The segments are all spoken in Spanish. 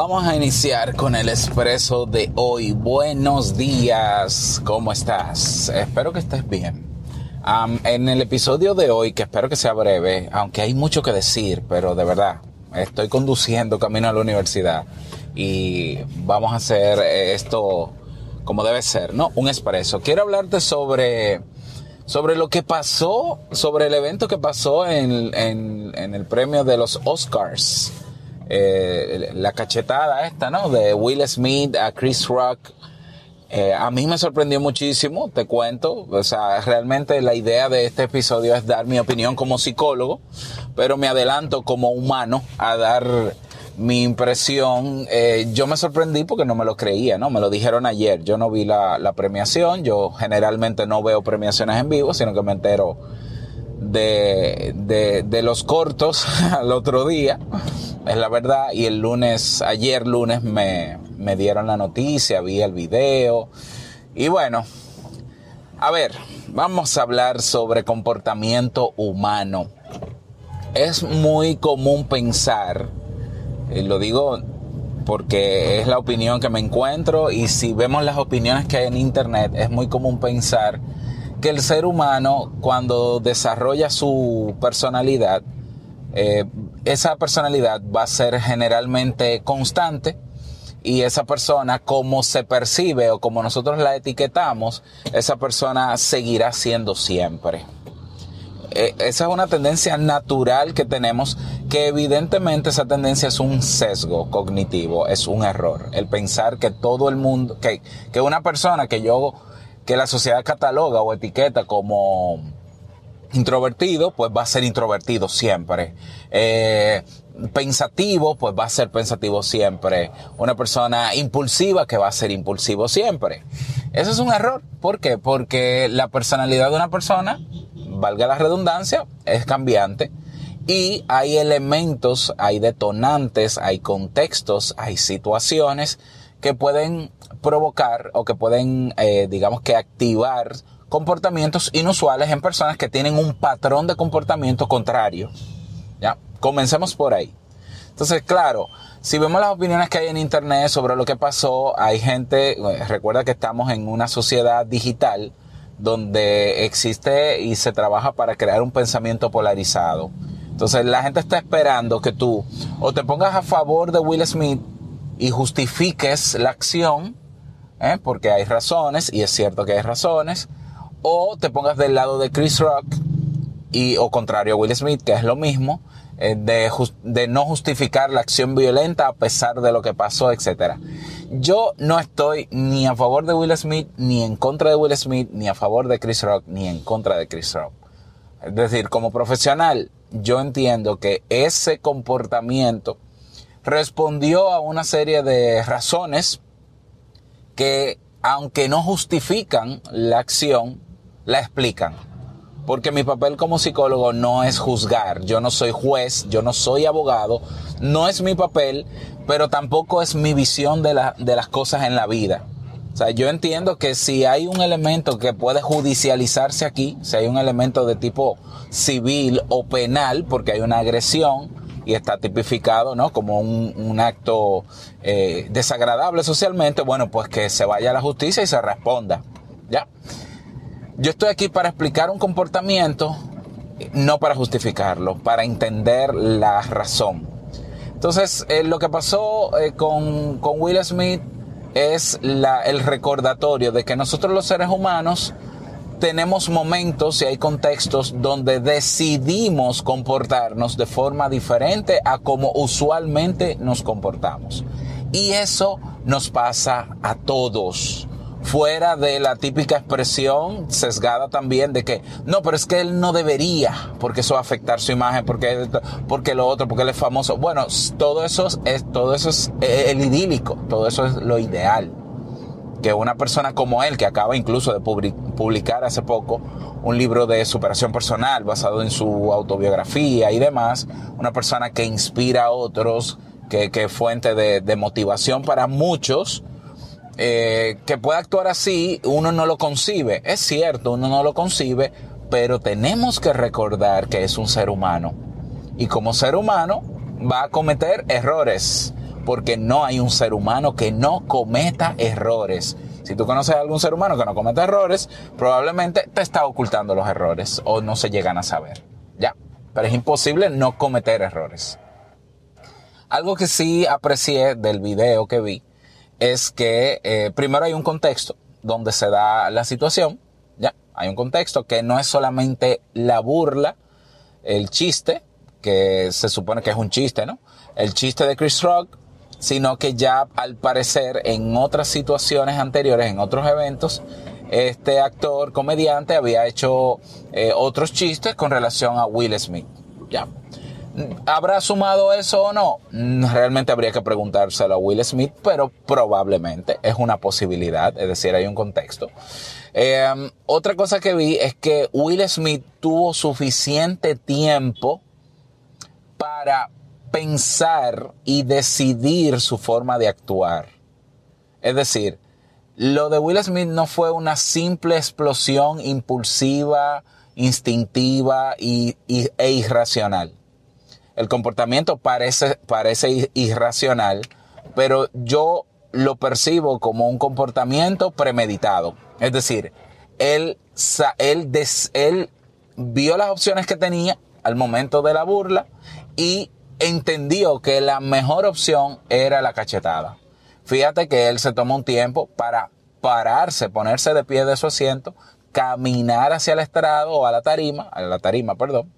Vamos a iniciar con el expreso de hoy. Buenos días, ¿cómo estás? Espero que estés bien. en el episodio de hoy, que espero que sea breve, aunque hay mucho que decir, pero de verdad, estoy conduciendo camino a la universidad y vamos a hacer esto como debe ser, ¿no? Un expreso. Quiero hablarte sobre, sobre lo que pasó, sobre el evento que pasó en, en el premio de los Oscars. Eh, la cachetada esta, ¿no? De Will Smith a Chris Rock. Eh, a mí me sorprendió muchísimo, te cuento. O sea, realmente la idea de este episodio es dar mi opinión como psicólogo, pero me adelanto como humano a dar mi impresión. Eh, yo me sorprendí porque no me lo creía, ¿no? Me lo dijeron ayer. Yo no vi la, la premiación. Yo generalmente no veo premiaciones en vivo, sino que me entero de, de, de los cortos al otro día es la verdad. Y el lunes, ayer lunes me, me dieron la noticia, vi el video. Y bueno, a ver, vamos a hablar sobre comportamiento humano. Es muy común pensar, y lo digo porque es la opinión que me encuentro y si vemos las opiniones que hay en internet, es muy común pensar que el ser humano cuando desarrolla su personalidad eh, esa personalidad va a ser generalmente constante y esa persona, como se percibe o como nosotros la etiquetamos, esa persona seguirá siendo siempre. Eh, esa es una tendencia natural que tenemos, que evidentemente esa tendencia es un sesgo cognitivo, es un error. El pensar que todo el mundo, que, que una persona que yo, que la sociedad cataloga o etiqueta como introvertido, pues va a ser introvertido siempre. Eh, pensativo, pues va a ser pensativo siempre. Una persona impulsiva que va a ser impulsivo siempre. Eso es un error. ¿Por qué? Porque la personalidad de una persona, valga la redundancia, es cambiante. Y hay elementos, hay detonantes, hay contextos, hay situaciones que pueden provocar o que pueden, eh, digamos que activar comportamientos inusuales en personas que tienen un patrón de comportamiento contrario. Ya, comencemos por ahí. Entonces, claro, si vemos las opiniones que hay en internet sobre lo que pasó, hay gente, eh, recuerda que estamos en una sociedad digital donde existe y se trabaja para crear un pensamiento polarizado. Entonces la gente está esperando que tú o te pongas a favor de Will Smith y justifiques la acción, ¿eh? porque hay razones, y es cierto que hay razones, o te pongas del lado de Chris Rock y o contrario a Will Smith, que es lo mismo, eh, de, de, no justificar la acción violenta a pesar de lo que pasó, etc. Yo no estoy ni a favor de Will Smith, ni en contra de Will Smith, ni a favor de Chris Rock, ni en contra de Chris Rock. Es decir, como profesional, yo entiendo que ese comportamiento respondió a una serie de razones que, aunque no justifican la acción, la explican. Porque mi papel como psicólogo no es juzgar, yo no soy juez, yo no soy abogado, no es mi papel, pero tampoco es mi visión de, de las cosas en la vida. O sea, yo entiendo que si hay un elemento que puede judicializarse aquí, si hay un elemento de tipo civil o penal, porque hay una agresión y está tipificado, ¿no? Como un, un acto eh, desagradable socialmente, bueno, pues que se vaya a la justicia y se responda. ¿Ya? Yo estoy aquí para explicar un comportamiento, no para justificarlo, para entender la razón. Entonces, eh, lo que pasó eh, con, con, Will Smith es la, el recordatorio de que nosotros los seres humanos tenemos momentos y hay contextos donde decidimos comportarnos de forma diferente a como usualmente nos comportamos. Y eso nos pasa a todos fuera de la típica expresión sesgada también de que no, pero es que él no debería, porque eso va a afectar su imagen, porque, porque lo otro, porque él es famoso. Bueno, todo eso es, todo eso es el idílico, todo eso es lo ideal. Que una persona como él, que acaba incluso de publicar hace poco un libro de superación personal basado en su autobiografía y demás, una persona que inspira a otros, que, que fuente de motivación para muchos, eh, que pueda actuar así, uno no lo concibe. Es cierto, uno no lo concibe, pero tenemos que recordar que es un ser humano. Y como ser humano va a cometer errores. porque no hay un ser humano que no cometa errores. Si tú conoces a algún ser humano que no cometa errores, probablemente te está ocultando los errores o no se llegan a saber. Ya, pero es imposible no cometer errores. Algo que sí aprecié del video que vi es que eh, primero hay un contexto donde se da la situación, ya, hay un contexto que no es solamente la burla, el chiste, que se supone que es un chiste, ¿no? El chiste de Chris Rock, sino que ya al parecer en otras situaciones anteriores, en otros eventos, este actor comediante había hecho eh, otros chistes con relación a Will Smith. Ya. ¿Habrá sumado eso o no? Realmente habría que preguntárselo a Will Smith, pero probablemente es una posibilidad, es decir, hay un contexto. Em, otra cosa que vi es que Will Smith tuvo suficiente tiempo para pensar y decidir su forma de actuar. Es decir, lo de Will Smith no fue una simple explosión impulsiva, instintiva y, e irracional. El comportamiento parece, parece irracional, pero yo lo percibo como un comportamiento premeditado. Es decir, él, él, él vio las opciones que tenía al momento de la burla y entendió que la mejor opción era la cachetada. Fíjate que él se tomó un tiempo para pararse, ponerse de pie de su asiento, caminar hacia el estrado o a la tarima, a la tarima, perdón.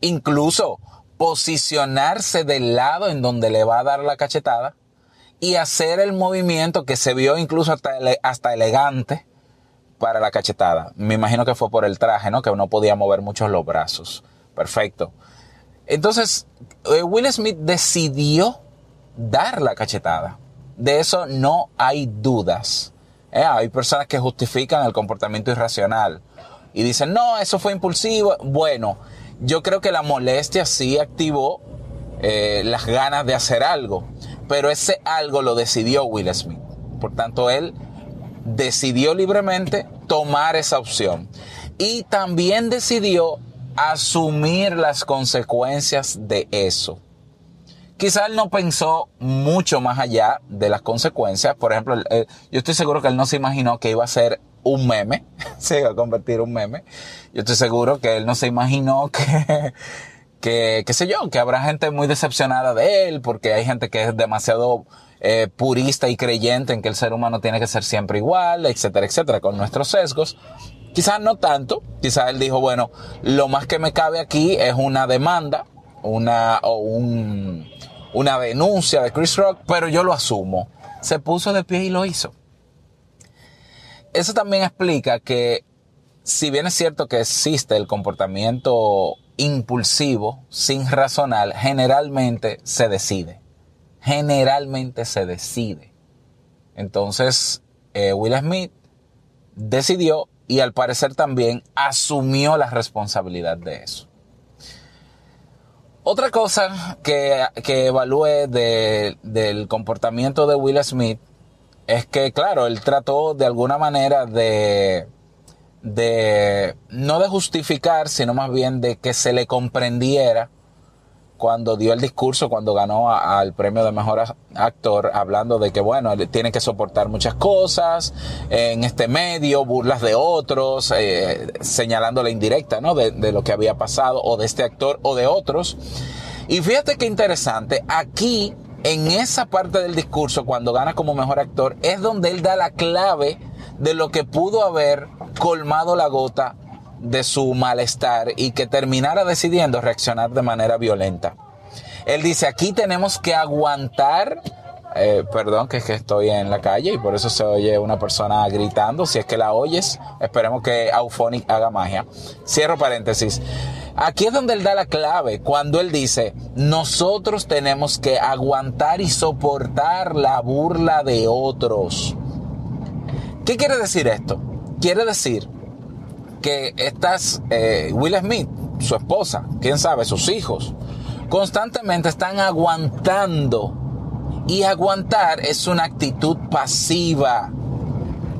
Incluso posicionarse del lado en donde le va a dar la cachetada y hacer el movimiento que se vio incluso hasta, hasta elegante para la cachetada. Me imagino que fue por el traje, ¿no? Que no podía mover mucho los brazos. Perfecto. Entonces, eh, Will Smith decidió dar la cachetada. De eso no hay dudas. Eh, hay personas que justifican el comportamiento irracional y dicen, no, eso fue impulsivo. Bueno, yo creo que la molestia sí activó eh, las ganas de hacer algo, pero ese algo lo decidió Will Smith. Por tanto, él decidió libremente tomar esa opción. Y también decidió asumir las consecuencias de eso. Quizá él no pensó mucho más allá de las consecuencias. Por ejemplo, yo estoy seguro que él no se imaginó que iba a ser un meme, se iba a convertir en un meme. Yo estoy seguro que él no se imaginó que, que, qué sé yo, que habrá gente muy decepcionada de él, porque hay gente que es demasiado eh, purista y creyente en que el ser humano tiene que ser siempre igual, etcétera, etcétera, con nuestros sesgos. Quizás no tanto, quizás él dijo, bueno, lo más que me cabe aquí es una demanda, una, o un, una denuncia de Chris Rock, pero yo lo asumo. Se puso de pie y lo hizo. Eso también explica que si bien es cierto que existe el comportamiento impulsivo, sin razonar, generalmente se decide. Generalmente se decide. Entonces, eh, Will Smith decidió y al parecer también asumió la responsabilidad de eso. Otra cosa que, que del comportamiento de Will Smith es que, claro, él trató de alguna manera de, de, no de justificar, sino más bien de que se le comprendiera cuando dio el discurso, cuando ganó al premio de mejor actor, hablando de que, bueno, tiene que soportar muchas cosas en este medio, burlas de otros, eh, señalando la indirecta, ¿no? De, de lo que había pasado, o de este actor, o de otros. Y fíjate qué interesante, aquí, en esa parte del discurso, cuando gana como mejor actor, es donde él da la clave de lo que pudo haber colmado la gota de su malestar y que terminara decidiendo reaccionar de manera violenta. Él dice, aquí tenemos que aguantar, eh, perdón, que es que estoy en la calle y por eso se oye una persona gritando, si es que la oyes, esperemos que Auphonic haga magia. Cierro paréntesis. Aquí es donde él da la clave, cuando él dice, nosotros tenemos que aguantar y soportar la burla de otros. ¿Qué quiere decir esto? Quiere decir que estas, eh, Will Smith, su esposa, quién sabe, sus hijos, constantemente están aguantando. Y aguantar es una actitud pasiva.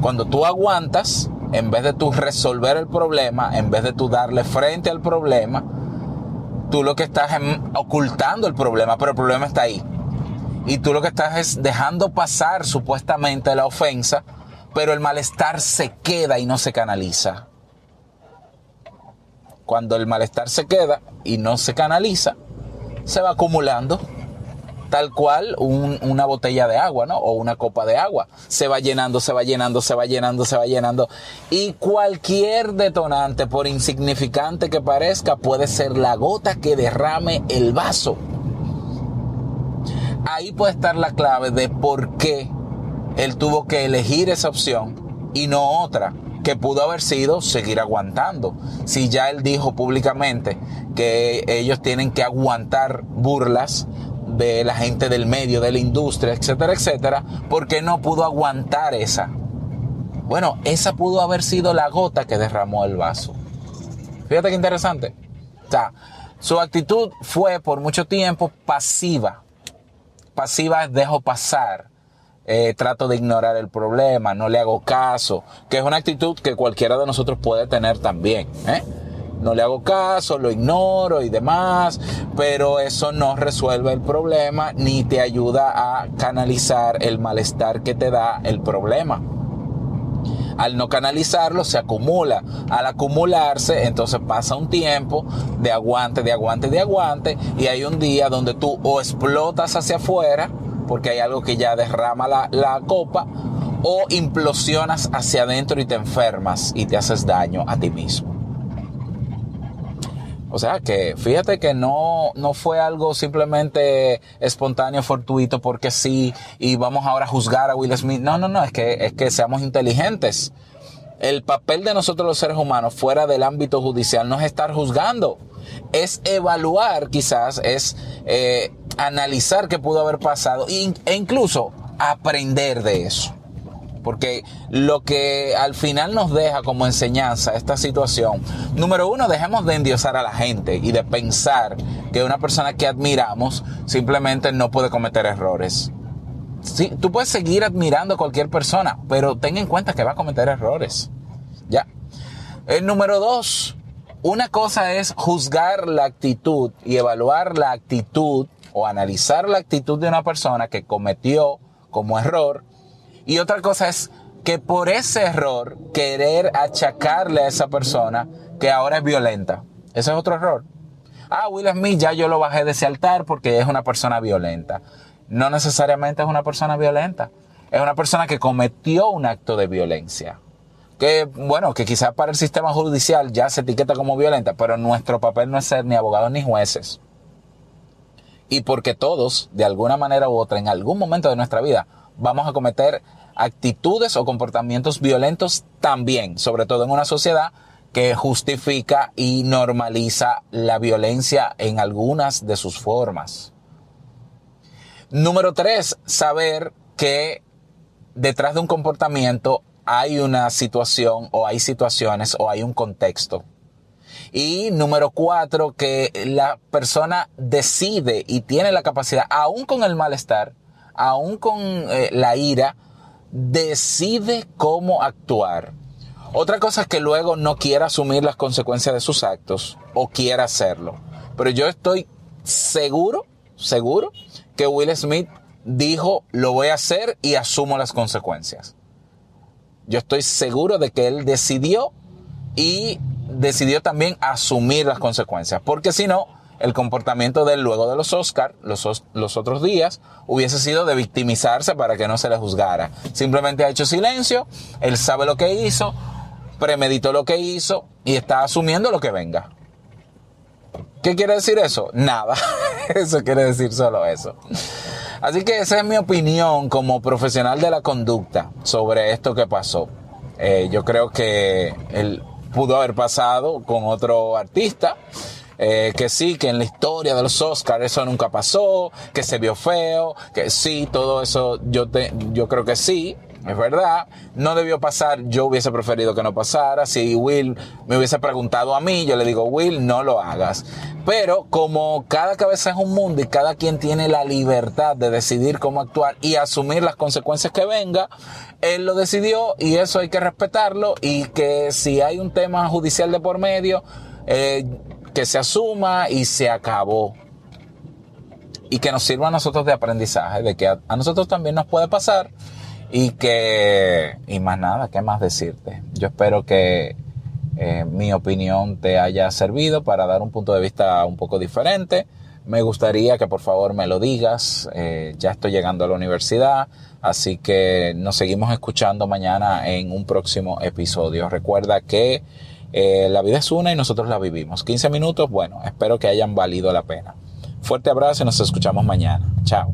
Cuando tú aguantas, en vez de tú resolver el problema, en vez de tú darle frente al problema, tú lo que estás es ocultando el problema, pero el problema está ahí. y tú lo que estás es dejando pasar supuestamente la ofensa, pero el malestar se queda y no se canaliza. Cuando el malestar se queda y no se canaliza, se va acumulando tal cual una botella de agua, ¿no? O una copa de agua. Se va llenando, se va llenando, se va llenando, se va llenando. Y cualquier detonante, por insignificante que parezca, puede ser la gota que derrame el vaso. Ahí puede estar la clave de por qué él tuvo que elegir esa opción y no otra que pudo haber sido seguir aguantando. Si ya él dijo públicamente que ellos tienen que aguantar burlas de la gente del medio, de la industria, etcétera, etcétera, porque no pudo aguantar esa. Bueno, esa pudo haber sido la gota que derramó el vaso. Fíjate qué interesante. O su actitud fue por mucho tiempo pasiva. Pasiva es dejo pasar. Eh, trato de ignorar el problema, no le hago caso, que es una actitud que cualquiera de nosotros puede tener también. ¿eh? No le hago caso, lo ignoro y demás, pero eso no resuelve el problema ni te ayuda a canalizar el malestar que te da el problema. Al no canalizarlo se acumula. Al acumularse, entonces pasa un tiempo de aguante, de aguante, de aguante, y hay un día donde tú o explotas hacia afuera, porque hay algo que ya derrama la, la copa, o implosionas hacia adentro y te enfermas y te haces daño a ti mismo. O sea que fíjate que no, no fue algo simplemente espontáneo, fortuito, porque sí, y vamos ahora a juzgar a Will Smith. No, no, no, es que, es que seamos inteligentes. El papel de nosotros los seres humanos fuera del ámbito judicial no es estar juzgando, es evaluar quizás, es eh, analizar qué pudo haber pasado e incluso aprender de eso. Porque lo que al final nos deja como enseñanza esta situación, número uno, dejemos de endiosar a la gente y de pensar que una persona que admiramos simplemente no puede cometer errores. Sí, tú puedes seguir admirando a cualquier persona, pero ten en cuenta que va a cometer errores. Ya. El número dos, una cosa es juzgar la actitud y evaluar la actitud o analizar la actitud de una persona que cometió como error y otra cosa es que por ese error querer achacarle a esa persona que ahora es violenta. Ese es otro error. Ah, Will Smith ya yo lo bajé de ese altar porque es una persona violenta. No necesariamente es una persona violenta. Es una persona que cometió un acto de violencia. Que, bueno, que quizás para el sistema judicial ya se etiqueta como violenta, pero nuestro papel no es ser ni abogados ni jueces. Y porque todos, de alguna manera u otra, en algún momento de nuestra vida, vamos a cometer actitudes o comportamientos violentos también, sobre todo en una sociedad que justifica y normaliza la violencia en algunas de sus formas. Número tres, saber que detrás de un comportamiento hay una situación o hay situaciones o hay un contexto. Y número cuatro, que la persona decide y tiene la capacidad, aún con el malestar, aún con eh, la ira, decide cómo actuar. Otra cosa es que luego no quiera asumir las consecuencias de sus actos o quiera hacerlo. Pero yo estoy seguro, seguro que Will Smith dijo, lo voy a hacer y asumo las consecuencias. Yo estoy seguro de que él decidió y decidió también asumir las consecuencias. Porque si no, el comportamiento de él luego de los Oscar, los, los otros días, hubiese sido de victimizarse para que no se le juzgara. Simplemente ha hecho silencio, él sabe lo que hizo, premeditó lo que hizo y está asumiendo lo que venga. ¿Qué quiere decir eso? Nada. eso quiere decir solo eso. Así que esa es mi opinión como profesional de la conducta sobre esto que pasó. Eh, yo creo que él pudo haber pasado con otro artista eh, que sí, que en la historia de los Oscars eso nunca pasó, que se vio feo, que sí, todo eso yo, te, yo creo que sí, es verdad, no debió pasar, yo hubiese preferido que no pasara, si Will me hubiese preguntado a mí, yo le digo, Will, no lo hagas. Pero como cada cabeza es un mundo y cada quien tiene la libertad de decidir cómo actuar y asumir las consecuencias que venga, él lo decidió y eso hay que respetarlo. Y que si hay un tema judicial de por medio, eh, que se asuma y se acabó. y que nos sirva a nosotros de aprendizaje, de que a, nosotros también nos puede pasar y que, y más nada, ¿qué más decirte? Yo espero que eh, mi opinión te haya servido para dar un punto de vista un poco diferente. Me gustaría que por favor me lo digas. Eh, ya estoy llegando a la universidad, así que nos seguimos escuchando mañana en un próximo episodio. Recuerda que eh, la vida es una y nosotros la vivimos. 15 minutos, bueno, espero que hayan valido la pena. Fuerte abrazo y nos escuchamos mañana. Chao.